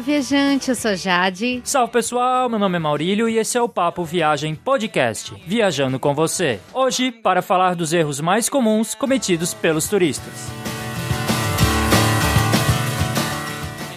Olá, viajante, eu sou Jade. Salve pessoal, meu nome é Maurílio e esse é o Papo Viagem Podcast, viajando com você. Hoje, para falar dos erros mais comuns cometidos pelos turistas.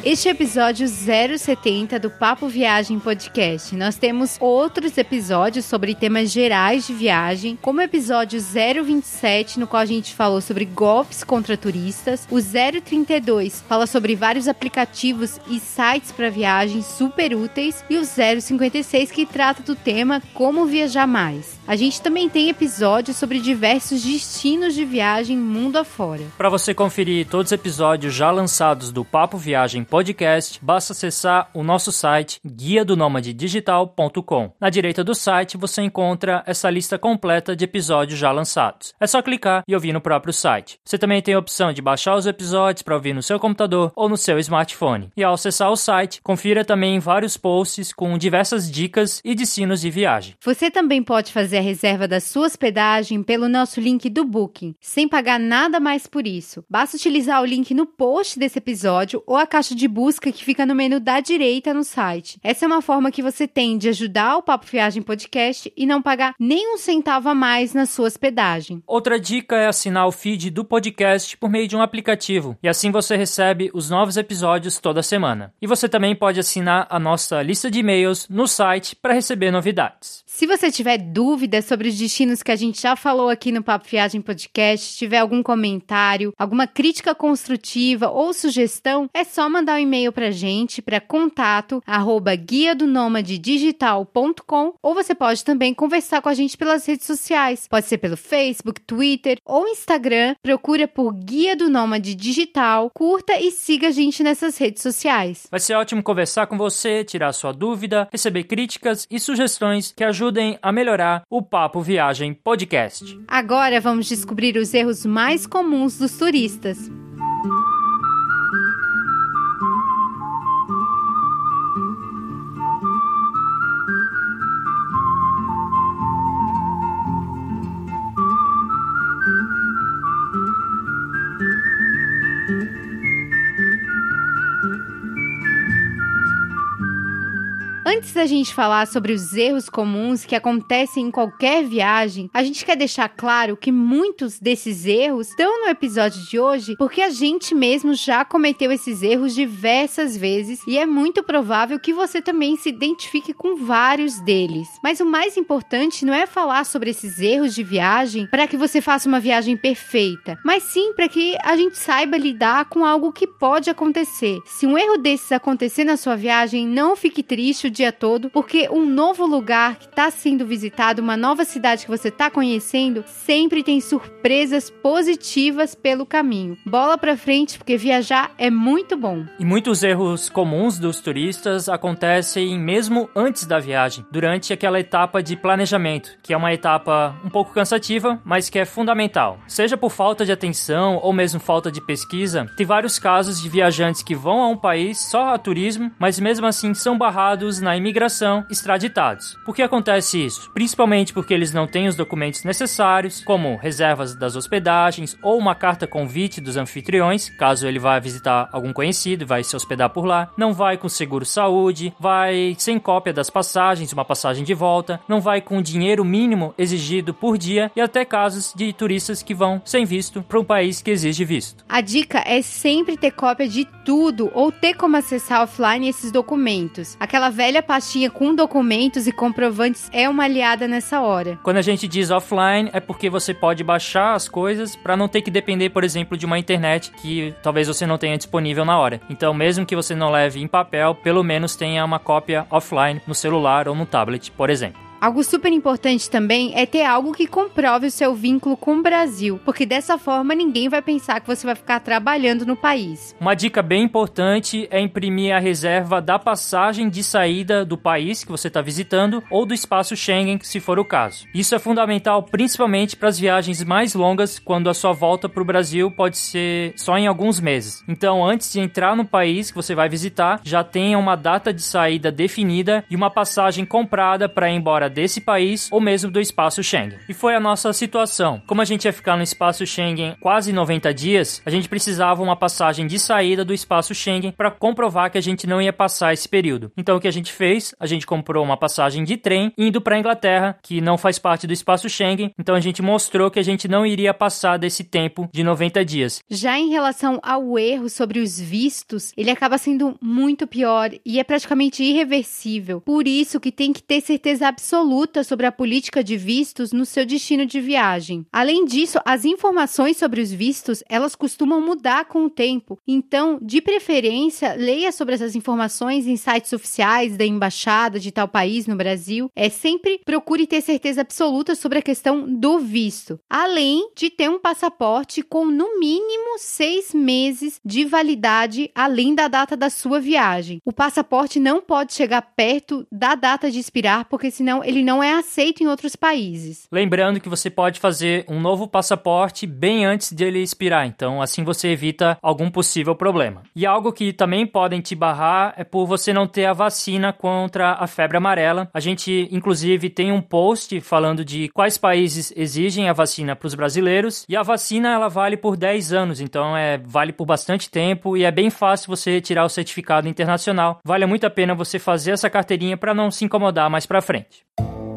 Este é o episódio 070 do Papo Viagem Podcast. Nós temos outros episódios sobre temas gerais de viagem, como o episódio 027, no qual a gente falou sobre golpes contra turistas. O 032 fala sobre vários aplicativos e sites para viagens super úteis. E o 056 que trata do tema como viajar mais. A gente também tem episódios sobre diversos destinos de viagem mundo afora. Para você conferir todos os episódios já lançados do Papo Viagem Podcast, basta acessar o nosso site guia do digital.com. Na direita do site você encontra essa lista completa de episódios já lançados. É só clicar e ouvir no próprio site. Você também tem a opção de baixar os episódios para ouvir no seu computador ou no seu smartphone. E ao acessar o site, confira também vários posts com diversas dicas e destinos de viagem. Você também pode fazer a reserva da sua hospedagem pelo nosso link do Booking, sem pagar nada mais por isso. Basta utilizar o link no post desse episódio ou a caixa de busca que fica no menu da direita no site. Essa é uma forma que você tem de ajudar o Papo Viagem Podcast e não pagar nem um centavo a mais na sua hospedagem. Outra dica é assinar o feed do podcast por meio de um aplicativo, e assim você recebe os novos episódios toda semana. E você também pode assinar a nossa lista de e-mails no site para receber novidades. Se você tiver dúvidas, dúvidas sobre os destinos que a gente já falou aqui no Papo Viagem Podcast, tiver algum comentário, alguma crítica construtiva ou sugestão, é só mandar um e-mail pra gente para contato arroba guia do digital.com ou você pode também conversar com a gente pelas redes sociais. Pode ser pelo Facebook, Twitter ou Instagram. Procura por Guia do Nômade Digital, curta e siga a gente nessas redes sociais. Vai ser ótimo conversar com você, tirar sua dúvida, receber críticas e sugestões que ajudem a melhorar o Papo Viagem Podcast. Agora vamos descobrir os erros mais comuns dos turistas. Antes da gente falar sobre os erros comuns que acontecem em qualquer viagem, a gente quer deixar claro que muitos desses erros estão no episódio de hoje porque a gente mesmo já cometeu esses erros diversas vezes e é muito provável que você também se identifique com vários deles. Mas o mais importante não é falar sobre esses erros de viagem para que você faça uma viagem perfeita, mas sim para que a gente saiba lidar com algo que pode acontecer. Se um erro desses acontecer na sua viagem, não fique triste o dia dia todo, porque um novo lugar que está sendo visitado, uma nova cidade que você está conhecendo, sempre tem surpresas positivas pelo caminho. Bola para frente, porque viajar é muito bom. E muitos erros comuns dos turistas acontecem mesmo antes da viagem, durante aquela etapa de planejamento, que é uma etapa um pouco cansativa, mas que é fundamental. Seja por falta de atenção ou mesmo falta de pesquisa, tem vários casos de viajantes que vão a um país só a turismo, mas mesmo assim são barrados na imigração extraditados. Por que acontece isso? Principalmente porque eles não têm os documentos necessários, como reservas das hospedagens ou uma carta convite dos anfitriões, caso ele vá visitar algum conhecido e vai se hospedar por lá. Não vai com seguro saúde, vai sem cópia das passagens, uma passagem de volta, não vai com o dinheiro mínimo exigido por dia e até casos de turistas que vão sem visto para um país que exige visto. A dica é sempre ter cópia de tudo ou ter como acessar offline esses documentos. Aquela velha pastinha com documentos e comprovantes é uma aliada nessa hora. Quando a gente diz offline, é porque você pode baixar as coisas para não ter que depender, por exemplo, de uma internet que talvez você não tenha disponível na hora. Então, mesmo que você não leve em papel, pelo menos tenha uma cópia offline no celular ou no tablet, por exemplo. Algo super importante também é ter algo que comprove o seu vínculo com o Brasil, porque dessa forma ninguém vai pensar que você vai ficar trabalhando no país. Uma dica bem importante é imprimir a reserva da passagem de saída do país que você está visitando ou do espaço Schengen, se for o caso. Isso é fundamental principalmente para as viagens mais longas, quando a sua volta para o Brasil pode ser só em alguns meses. Então, antes de entrar no país que você vai visitar, já tenha uma data de saída definida e uma passagem comprada para ir embora desse país ou mesmo do espaço Schengen. E foi a nossa situação. Como a gente ia ficar no espaço Schengen quase 90 dias, a gente precisava uma passagem de saída do espaço Schengen para comprovar que a gente não ia passar esse período. Então o que a gente fez? A gente comprou uma passagem de trem indo para a Inglaterra, que não faz parte do espaço Schengen. Então a gente mostrou que a gente não iria passar desse tempo de 90 dias. Já em relação ao erro sobre os vistos, ele acaba sendo muito pior e é praticamente irreversível. Por isso que tem que ter certeza absoluta sobre a política de vistos no seu destino de viagem. Além disso, as informações sobre os vistos, elas costumam mudar com o tempo. Então, de preferência, leia sobre essas informações em sites oficiais da embaixada de tal país no Brasil. É sempre procure ter certeza absoluta sobre a questão do visto. Além de ter um passaporte com no mínimo seis meses de validade além da data da sua viagem. O passaporte não pode chegar perto da data de expirar, porque senão ele não é aceito em outros países. Lembrando que você pode fazer um novo passaporte bem antes de ele expirar, então assim você evita algum possível problema. E algo que também podem te barrar é por você não ter a vacina contra a febre amarela. A gente, inclusive, tem um post falando de quais países exigem a vacina para os brasileiros e a vacina ela vale por 10 anos, então é vale por bastante tempo e é bem fácil você tirar o certificado internacional. Vale muito a pena você fazer essa carteirinha para não se incomodar mais para frente. you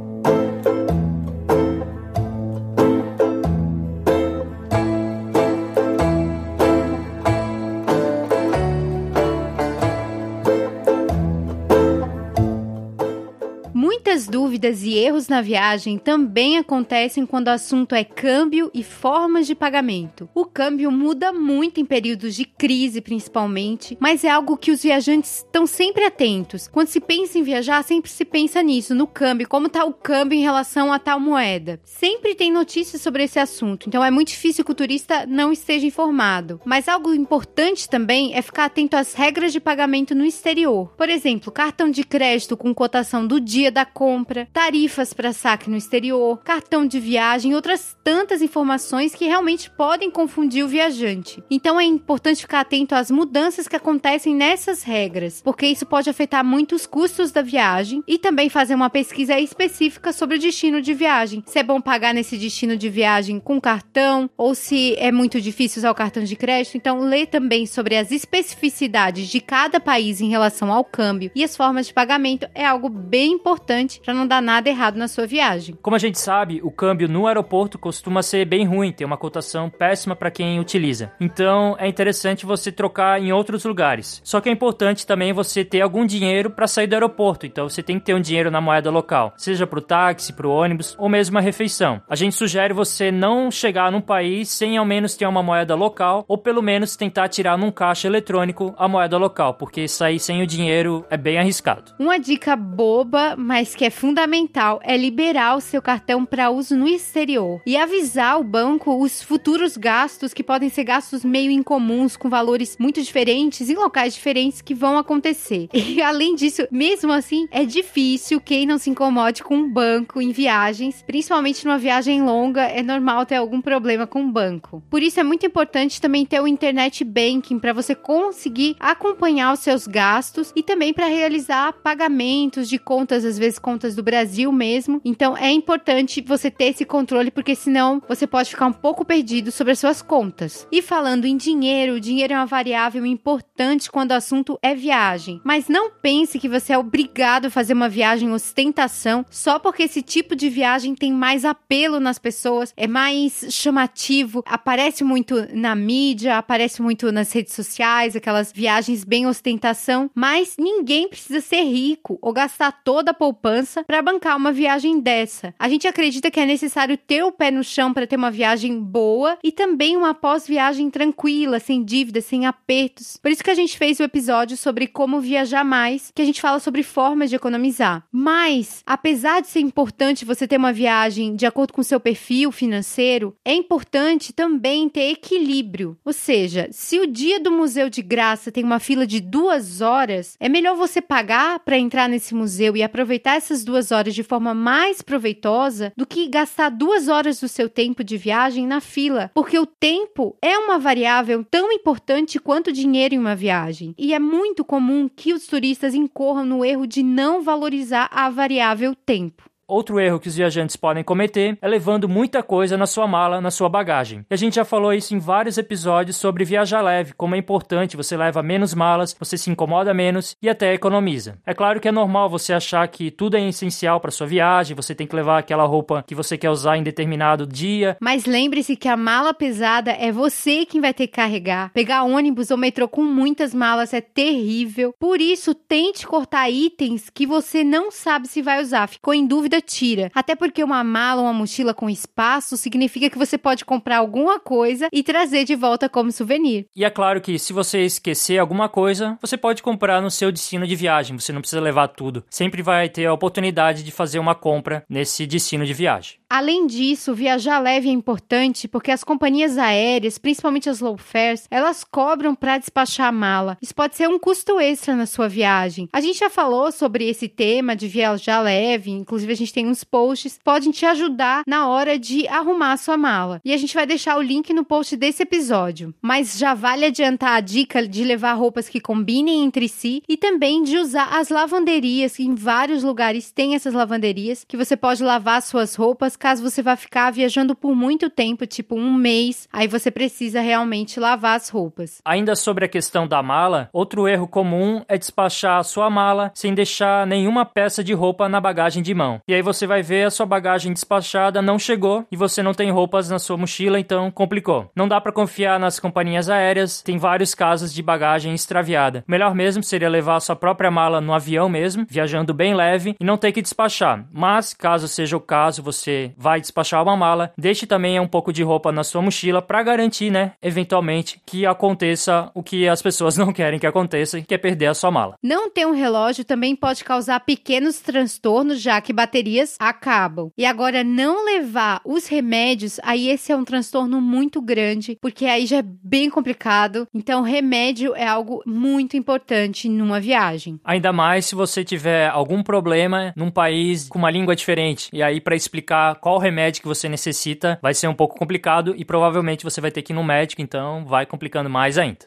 Muitas dúvidas e erros na viagem também acontecem quando o assunto é câmbio e formas de pagamento. O câmbio muda muito em períodos de crise, principalmente, mas é algo que os viajantes estão sempre atentos. Quando se pensa em viajar, sempre se pensa nisso, no câmbio, como está o câmbio em relação a tal moeda. Sempre tem notícias sobre esse assunto, então é muito difícil que o turista não esteja informado. Mas algo importante também é ficar atento às regras de pagamento no exterior. Por exemplo, cartão de crédito com cotação do dia da compra, tarifas para saque no exterior, cartão de viagem outras tantas informações que realmente podem confundir o viajante. Então é importante ficar atento às mudanças que acontecem nessas regras, porque isso pode afetar muito os custos da viagem e também fazer uma pesquisa específica sobre o destino de viagem. Se é bom pagar nesse destino de viagem com cartão ou se é muito difícil usar o cartão de crédito. Então, lê também sobre as especificidades de cada país em relação ao câmbio e as formas de pagamento é algo bem importante para não dar nada errado na sua viagem. Como a gente sabe, o câmbio no aeroporto costuma ser bem ruim, tem uma cotação péssima para quem utiliza. Então é interessante você trocar em outros lugares. Só que é importante também você ter algum dinheiro para sair do aeroporto, então você tem que ter um dinheiro na moeda local, seja para o táxi, para o ônibus ou mesmo uma refeição. A gente sugere você não chegar num país sem ao menos ter uma moeda local ou pelo menos tentar tirar num caixa eletrônico a moeda local, porque sair sem o dinheiro é bem arriscado. Uma dica boba, mas que é fundamental é liberar o seu cartão para uso no exterior e avisar o banco os futuros gastos que podem ser gastos meio incomuns com valores muito diferentes em locais diferentes que vão acontecer. E além disso, mesmo assim, é difícil quem não se incomode com um banco em viagens, principalmente numa viagem longa, é normal ter algum problema com o banco. Por isso é muito importante também ter o internet banking para você conseguir acompanhar os seus gastos e também para realizar pagamentos de contas às vezes contas do Brasil mesmo. Então é importante você ter esse controle, porque senão você pode ficar um pouco perdido sobre as suas contas. E falando em dinheiro, o dinheiro é uma variável importante quando o assunto é viagem. Mas não pense que você é obrigado a fazer uma viagem ostentação só porque esse tipo de viagem tem mais apelo nas pessoas, é mais chamativo, aparece muito na mídia, aparece muito nas redes sociais, aquelas viagens bem ostentação. Mas ninguém precisa ser rico ou gastar toda a poupança para bancar uma viagem dessa. A gente acredita que é necessário ter o pé no chão para ter uma viagem boa e também uma pós-viagem tranquila, sem dívidas, sem apertos. Por isso que a gente fez o episódio sobre como viajar mais, que a gente fala sobre formas de economizar. Mas, apesar de ser importante você ter uma viagem de acordo com seu perfil financeiro, é importante também ter equilíbrio. Ou seja, se o dia do museu de graça tem uma fila de duas horas, é melhor você pagar para entrar nesse museu e aproveitar essas duas horas de forma mais proveitosa do que gastar duas horas do seu tempo de viagem na fila, porque o tempo é uma variável tão importante quanto o dinheiro em uma viagem. E é muito comum que os turistas incorram no erro de não valorizar a variável tempo. Outro erro que os viajantes podem cometer é levando muita coisa na sua mala, na sua bagagem. E a gente já falou isso em vários episódios sobre viajar leve, como é importante, você leva menos malas, você se incomoda menos e até economiza. É claro que é normal você achar que tudo é essencial para sua viagem, você tem que levar aquela roupa que você quer usar em determinado dia. Mas lembre-se que a mala pesada é você quem vai ter que carregar. Pegar ônibus ou metrô com muitas malas é terrível. Por isso, tente cortar itens que você não sabe se vai usar. Ficou em dúvida, tira. Até porque uma mala ou uma mochila com espaço significa que você pode comprar alguma coisa e trazer de volta como souvenir. E é claro que se você esquecer alguma coisa, você pode comprar no seu destino de viagem. Você não precisa levar tudo. Sempre vai ter a oportunidade de fazer uma compra nesse destino de viagem. Além disso, viajar leve é importante porque as companhias aéreas, principalmente as low fares, elas cobram para despachar a mala. Isso pode ser um custo extra na sua viagem. A gente já falou sobre esse tema de viajar leve, inclusive a gente tem uns posts que podem te ajudar na hora de arrumar a sua mala. E a gente vai deixar o link no post desse episódio. Mas já vale adiantar a dica de levar roupas que combinem entre si e também de usar as lavanderias, que em vários lugares tem essas lavanderias que você pode lavar suas roupas caso você vá ficar viajando por muito tempo, tipo um mês, aí você precisa realmente lavar as roupas. Ainda sobre a questão da mala, outro erro comum é despachar a sua mala sem deixar nenhuma peça de roupa na bagagem de mão. E aí você vai ver a sua bagagem despachada não chegou e você não tem roupas na sua mochila, então complicou. Não dá para confiar nas companhias aéreas, tem vários casos de bagagem extraviada. Melhor mesmo seria levar a sua própria mala no avião mesmo, viajando bem leve e não ter que despachar. Mas caso seja o caso, você vai despachar uma mala, deixe também um pouco de roupa na sua mochila para garantir, né, eventualmente, que aconteça o que as pessoas não querem que aconteça, que é perder a sua mala. Não ter um relógio também pode causar pequenos transtornos, já que baterias acabam. E agora, não levar os remédios, aí esse é um transtorno muito grande, porque aí já é bem complicado. Então, remédio é algo muito importante numa viagem. Ainda mais se você tiver algum problema num país com uma língua diferente. E aí, para explicar qual remédio que você necessita vai ser um pouco complicado e provavelmente você vai ter que ir no médico, então vai complicando mais ainda.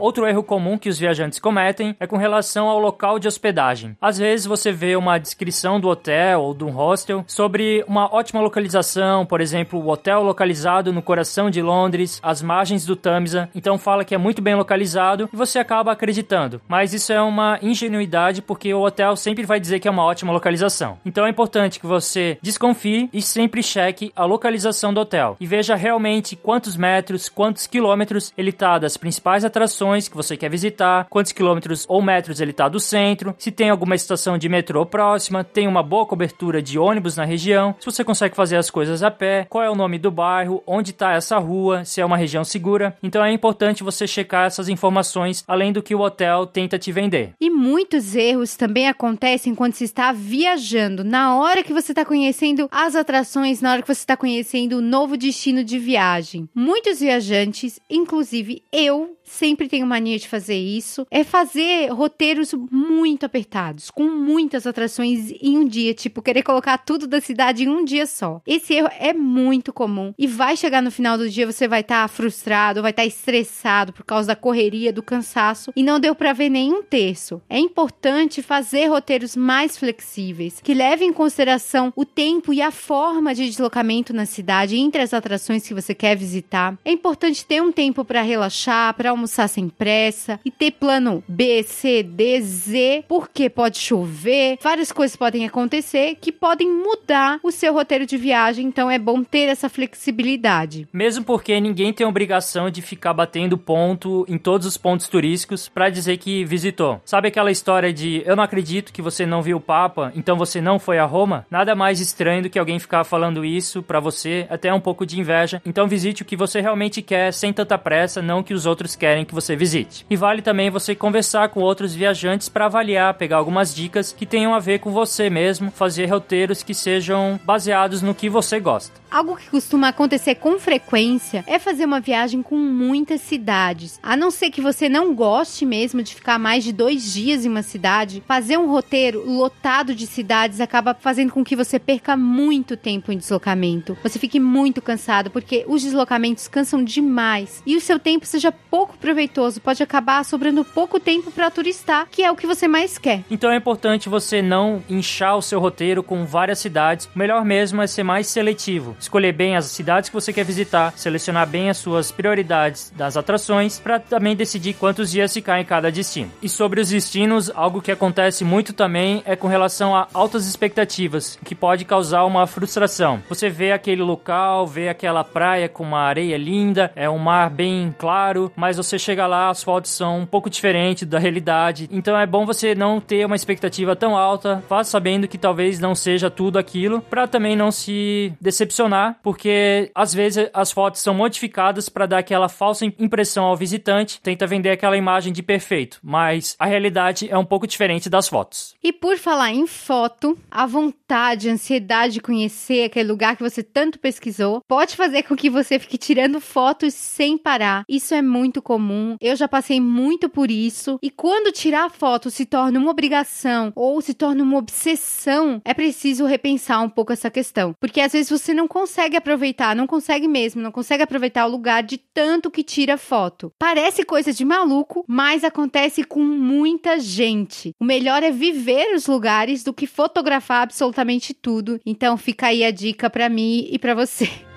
Outro erro comum que os viajantes cometem é com relação ao local de hospedagem. Às vezes você vê uma descrição do hotel ou do hostel sobre uma ótima localização, por exemplo, o hotel localizado no coração de Londres, às margens do Tamisa, então fala que é muito bem localizado e você acaba acreditando. Mas isso é uma ingenuidade porque o hotel sempre vai dizer que é uma ótima localização. Então é importante que você desconfie e sempre cheque a localização do hotel e veja realmente quantos metros, quantos quilômetros ele está das principais atrações que você quer visitar, quantos quilômetros ou metros ele está do centro, se tem alguma estação de metrô próxima, tem uma boa cobertura de ônibus na região, se você consegue fazer as coisas a pé, qual é o nome do bairro, onde está essa rua, se é uma região segura. Então é importante você checar essas informações além do que o hotel tenta te vender. E muitos erros também acontecem quando se está viajando, na hora que você está conhecendo as atrações, na hora que você está conhecendo o novo destino de viagem. Muitos viajantes, inclusive eu, sempre tenho mania de fazer isso, é fazer roteiros muito apertados, com muitas atrações em um dia, tipo, querer colocar tudo da cidade em um dia só. Esse erro é muito comum e vai chegar no final do dia, você vai estar tá frustrado, vai estar tá estressado por causa da correria, do cansaço e não deu para ver nenhum terço. É importante fazer roteiros mais flexíveis, que levem em consideração o tempo e a forma de deslocamento na cidade entre as atrações que você quer visitar. É importante ter um tempo para relaxar, para almoçar sem pressa e ter plano B, C, D, Z, porque pode chover, várias coisas podem acontecer que podem mudar o seu roteiro de viagem, então é bom ter essa flexibilidade. Mesmo porque ninguém tem obrigação de ficar batendo ponto em todos os pontos turísticos para dizer que visitou. Sabe aquela história de eu não acredito que você não viu o Papa, então você não foi a Roma? Nada mais estranho do que alguém ficar falando isso para você, até um pouco de inveja. Então visite o que você realmente quer sem tanta pressa, não que os outros querem que você visite. E vale também você conversar com outros viajantes para avaliar, pegar algumas dicas que tenham a ver com você mesmo, fazer roteiros que sejam baseados no que você gosta. Algo que costuma acontecer com frequência é fazer uma viagem com muitas cidades. A não ser que você não goste mesmo de ficar mais de dois dias em uma cidade, fazer um roteiro lotado de cidades acaba fazendo com que você perca muito tempo em deslocamento. Você fique muito cansado, porque os deslocamentos cansam demais. E o seu tempo seja pouco proveitoso, pode acabar sobrando pouco tempo para turistar, que é o que você mais quer. Então é importante você não inchar o seu roteiro com várias cidades. O melhor mesmo é ser mais seletivo. Escolher bem as cidades que você quer visitar, selecionar bem as suas prioridades das atrações, para também decidir quantos dias ficar em cada destino. E sobre os destinos, algo que acontece muito também é com relação a altas expectativas, que pode causar uma frustração. Você vê aquele local, vê aquela praia com uma areia linda, é um mar bem claro, mas você chega lá, as fotos são um pouco diferentes da realidade. Então é bom você não ter uma expectativa tão alta, vá sabendo que talvez não seja tudo aquilo, para também não se decepcionar, porque às vezes as fotos são modificadas para dar aquela falsa impressão ao visitante, tenta vender aquela imagem de perfeito, mas a realidade é um pouco diferente das fotos. E por falar em foto, a vontade, a ansiedade de conhecer aquele lugar que você tanto pesquisou pode fazer com que você fique tirando fotos sem parar. Isso é muito comum. Eu já passei muito por isso. E quando tirar foto se torna uma obrigação ou se torna uma obsessão, é preciso repensar um pouco essa questão. Porque às vezes você não consegue aproveitar, não consegue mesmo, não consegue aproveitar o lugar de tanto que tira foto. Parece coisa de maluco, mas acontece com muita gente. O melhor é viver os lugares do que fotografar absolutamente tudo. Então fica aí a dica para mim e para você.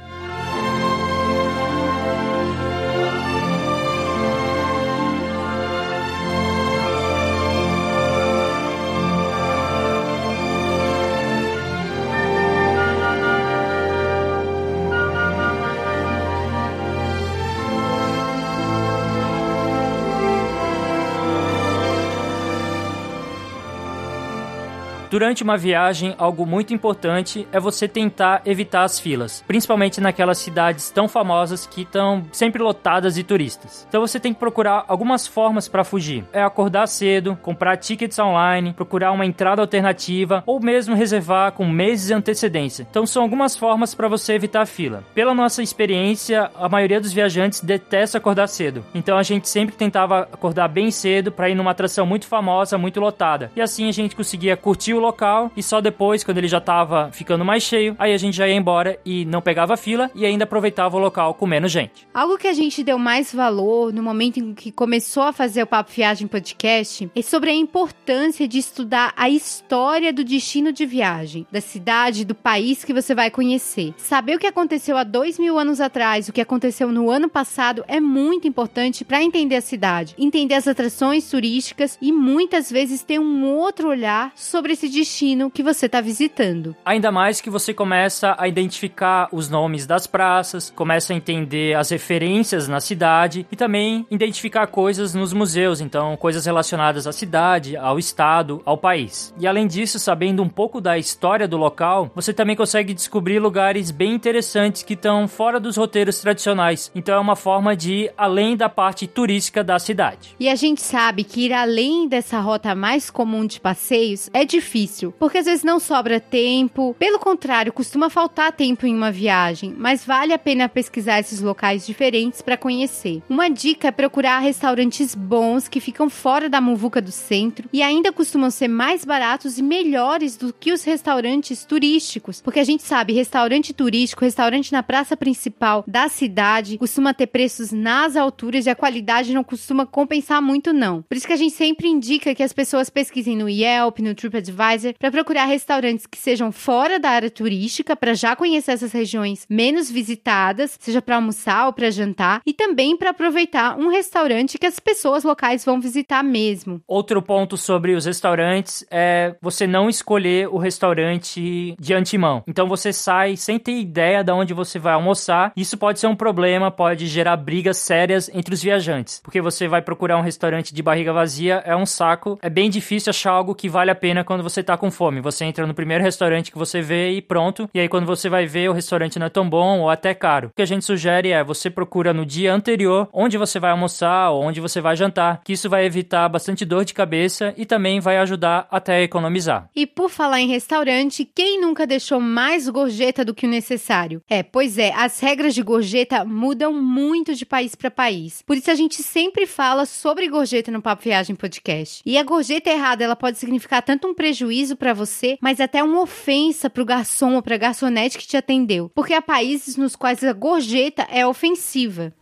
Durante uma viagem, algo muito importante é você tentar evitar as filas, principalmente naquelas cidades tão famosas que estão sempre lotadas de turistas. Então você tem que procurar algumas formas para fugir. É acordar cedo, comprar tickets online, procurar uma entrada alternativa ou mesmo reservar com meses de antecedência. Então são algumas formas para você evitar a fila. Pela nossa experiência, a maioria dos viajantes detesta acordar cedo. Então a gente sempre tentava acordar bem cedo para ir numa atração muito famosa, muito lotada. E assim a gente conseguia curtir o local e só depois, quando ele já tava ficando mais cheio, aí a gente já ia embora e não pegava fila e ainda aproveitava o local com menos gente. Algo que a gente deu mais valor no momento em que começou a fazer o Papo Viagem Podcast é sobre a importância de estudar a história do destino de viagem, da cidade, do país que você vai conhecer. Saber o que aconteceu há dois mil anos atrás, o que aconteceu no ano passado é muito importante para entender a cidade, entender as atrações turísticas e muitas vezes ter um outro olhar sobre esse destino que você está visitando. Ainda mais que você começa a identificar os nomes das praças, começa a entender as referências na cidade e também identificar coisas nos museus, então coisas relacionadas à cidade, ao estado, ao país. E além disso, sabendo um pouco da história do local, você também consegue descobrir lugares bem interessantes que estão fora dos roteiros tradicionais. Então é uma forma de ir além da parte turística da cidade. E a gente sabe que ir além dessa rota mais comum de passeios é difícil difícil, porque às vezes não sobra tempo. Pelo contrário, costuma faltar tempo em uma viagem, mas vale a pena pesquisar esses locais diferentes para conhecer. Uma dica é procurar restaurantes bons que ficam fora da muvuca do centro e ainda costumam ser mais baratos e melhores do que os restaurantes turísticos, porque a gente sabe, restaurante turístico, restaurante na praça principal da cidade, costuma ter preços nas alturas e a qualidade não costuma compensar muito não. Por isso que a gente sempre indica que as pessoas pesquisem no Yelp, no TripAdvisor TripAdvisor para procurar restaurantes que sejam fora da área turística, para já conhecer essas regiões menos visitadas, seja para almoçar ou para jantar, e também para aproveitar um restaurante que as pessoas locais vão visitar mesmo. Outro ponto sobre os restaurantes é você não escolher o restaurante de antemão. Então você sai sem ter ideia de onde você vai almoçar. Isso pode ser um problema, pode gerar brigas sérias entre os viajantes, porque você vai procurar um restaurante de barriga vazia, é um saco, é bem difícil achar algo que vale a pena quando você você tá com fome. Você entra no primeiro restaurante que você vê e pronto. E aí quando você vai ver, o restaurante não é tão bom ou até caro. O que a gente sugere é você procura no dia anterior onde você vai almoçar ou onde você vai jantar, que isso vai evitar bastante dor de cabeça e também vai ajudar até a economizar. E por falar em restaurante, quem nunca deixou mais gorjeta do que o necessário? É, pois é, as regras de gorjeta mudam muito de país para país. Por isso a gente sempre fala sobre gorjeta no Papo Viagem Podcast. E a gorjeta errada, ela pode significar tanto um prejuízo para você, mas até uma ofensa para o garçom ou para a garçonete que te atendeu. Porque há países nos quais a gorjeta é ofensiva.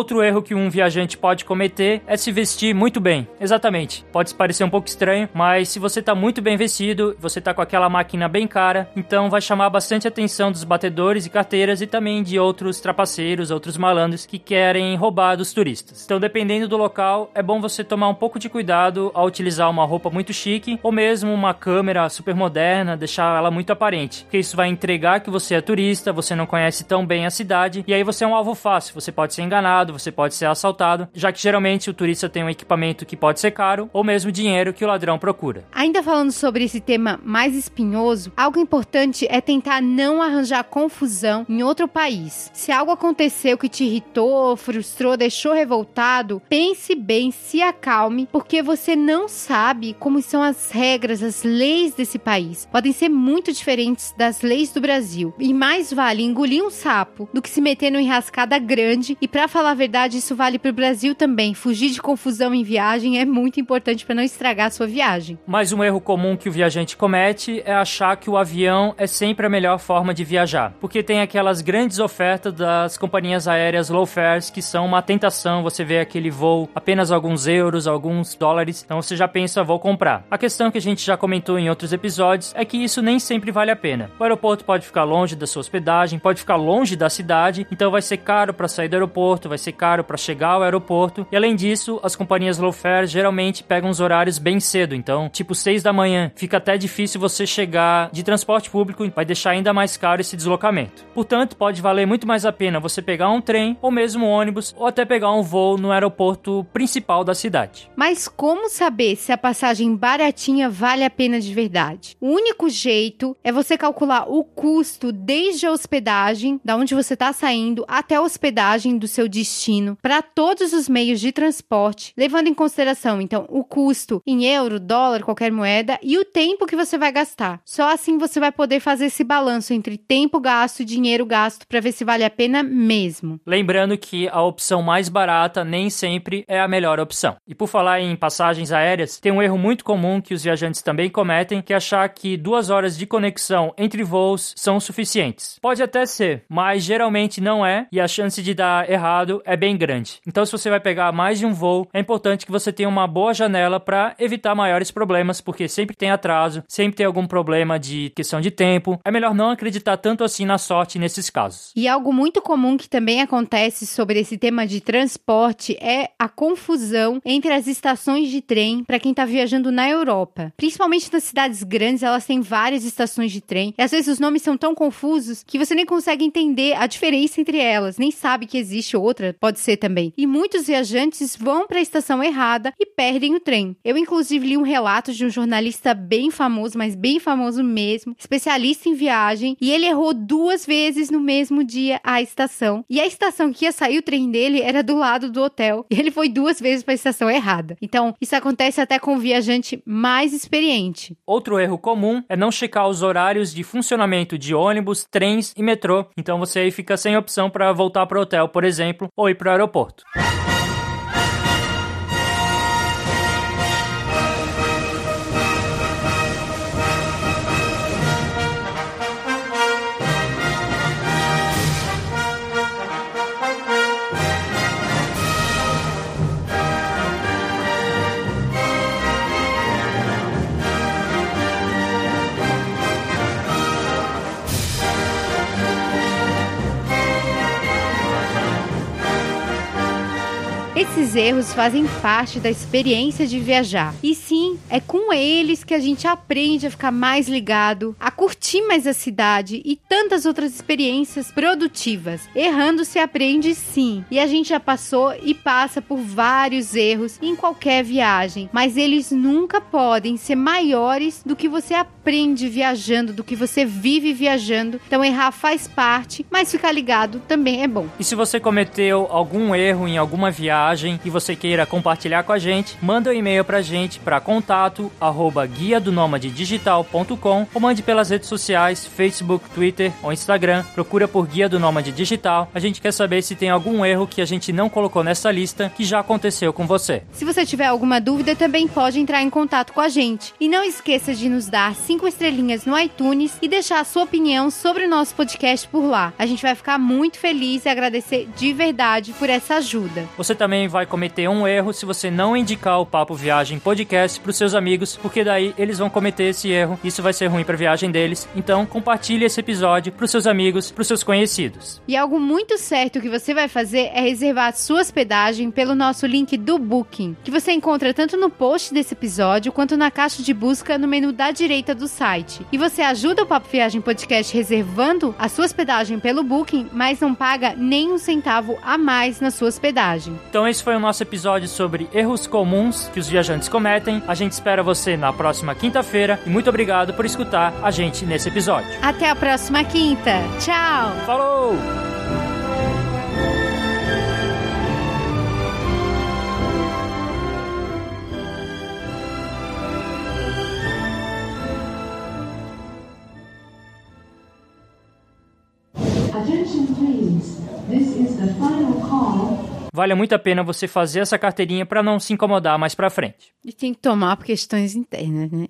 Outro erro que um viajante pode cometer é se vestir muito bem. Exatamente. Pode parecer um pouco estranho, mas se você tá muito bem vestido, você tá com aquela máquina bem cara, então vai chamar bastante atenção dos batedores e carteiras e também de outros trapaceiros, outros malandros que querem roubar dos turistas. Então, dependendo do local, é bom você tomar um pouco de cuidado ao utilizar uma roupa muito chique ou mesmo uma câmera super moderna, deixar ela muito aparente, porque isso vai entregar que você é turista, você não conhece tão bem a cidade e aí você é um alvo fácil, você pode ser enganado você pode ser assaltado, já que geralmente o turista tem um equipamento que pode ser caro ou mesmo dinheiro que o ladrão procura. Ainda falando sobre esse tema mais espinhoso, algo importante é tentar não arranjar confusão em outro país. Se algo aconteceu que te irritou, frustrou, deixou revoltado, pense bem, se acalme, porque você não sabe como são as regras, as leis desse país. Podem ser muito diferentes das leis do Brasil. E mais vale engolir um sapo do que se meter numa enrascada grande e para falar verdade, isso vale para o Brasil também. Fugir de confusão em viagem é muito importante para não estragar a sua viagem. Mas um erro comum que o viajante comete é achar que o avião é sempre a melhor forma de viajar, porque tem aquelas grandes ofertas das companhias aéreas low fares que são uma tentação. Você vê aquele voo apenas alguns euros, alguns dólares, então você já pensa vou comprar. A questão que a gente já comentou em outros episódios é que isso nem sempre vale a pena. O aeroporto pode ficar longe da sua hospedagem, pode ficar longe da cidade, então vai ser caro para sair do aeroporto, vai ser caro para chegar ao aeroporto. E além disso, as companhias low fare geralmente pegam os horários bem cedo, então, tipo 6 da manhã, fica até difícil você chegar de transporte público, vai deixar ainda mais caro esse deslocamento. Portanto, pode valer muito mais a pena você pegar um trem ou mesmo um ônibus ou até pegar um voo no aeroporto principal da cidade. Mas como saber se a passagem baratinha vale a pena de verdade? O único jeito é você calcular o custo desde a hospedagem, da onde você está saindo, até a hospedagem do seu destino destino para todos os meios de transporte, levando em consideração então o custo em euro, dólar, qualquer moeda e o tempo que você vai gastar. Só assim você vai poder fazer esse balanço entre tempo gasto e dinheiro gasto para ver se vale a pena mesmo. Lembrando que a opção mais barata nem sempre é a melhor opção. E por falar em passagens aéreas, tem um erro muito comum que os viajantes também cometem, que é achar que duas horas de conexão entre voos são suficientes. Pode até ser, mas geralmente não é, e a chance de dar errado é bem grande. Então, se você vai pegar mais de um voo, é importante que você tenha uma boa janela para evitar maiores problemas, porque sempre tem atraso, sempre tem algum problema de questão de tempo. É melhor não acreditar tanto assim na sorte nesses casos. E algo muito comum que também acontece sobre esse tema de transporte é a confusão entre as estações de trem para quem está viajando na Europa. Principalmente nas cidades grandes, elas têm várias estações de trem. E às vezes os nomes são tão confusos que você nem consegue entender a diferença entre elas, nem sabe que existe outra pode ser também. E muitos viajantes vão para a estação errada e perdem o trem. Eu, inclusive, li um relato de um jornalista bem famoso, mas bem famoso mesmo, especialista em viagem, e ele errou duas vezes no mesmo dia a estação. E a estação que ia sair o trem dele era do lado do hotel. E ele foi duas vezes para a estação errada. Então, isso acontece até com o viajante mais experiente. Outro erro comum é não checar os horários de funcionamento de ônibus, trens e metrô. Então você aí fica sem opção para voltar para o hotel, por exemplo, ou ir para o aeroporto. Esses erros fazem parte da experiência de viajar. E sim, é com eles que a gente aprende a ficar mais ligado, a curtir mais a cidade e tantas outras experiências produtivas. Errando se aprende sim. E a gente já passou e passa por vários erros em qualquer viagem, mas eles nunca podem ser maiores do que você aprende viajando, do que você vive viajando. Então errar faz parte, mas ficar ligado também é bom. E se você cometeu algum erro em alguma viagem e você queira compartilhar com a gente, manda um e-mail pra gente para contato arroba guia do digital.com ou mande pelas redes sociais, Facebook, Twitter ou Instagram. Procura por Guia do Nômade Digital. A gente quer saber se tem algum erro que a gente não colocou nessa lista que já aconteceu com você. Se você tiver alguma dúvida, também pode entrar em contato com a gente. E não esqueça de nos dar cinco estrelinhas no iTunes e deixar a sua opinião sobre o nosso podcast por lá. A gente vai ficar muito feliz e agradecer de verdade por essa ajuda. Você também vai cometer um erro se você não indicar o Papo Viagem Podcast para os seus amigos, porque daí eles vão cometer esse erro. Isso vai ser ruim para a viagem deles. Então, compartilhe esse episódio para os seus amigos, para os seus conhecidos. E algo muito certo que você vai fazer é reservar a sua hospedagem pelo nosso link do Booking, que você encontra tanto no post desse episódio quanto na caixa de busca no menu da direita do site. E você ajuda o Papo Viagem Podcast reservando a sua hospedagem pelo Booking, mas não paga nem um centavo a mais na sua hospedagem. Então esse foi o nosso episódio sobre erros comuns que os viajantes cometem. A gente espera você na próxima quinta-feira e muito obrigado por escutar a gente nesse episódio. Até a próxima quinta. Tchau. Falou! Vale muito a pena você fazer essa carteirinha para não se incomodar mais para frente. E tem que tomar por questões internas, né?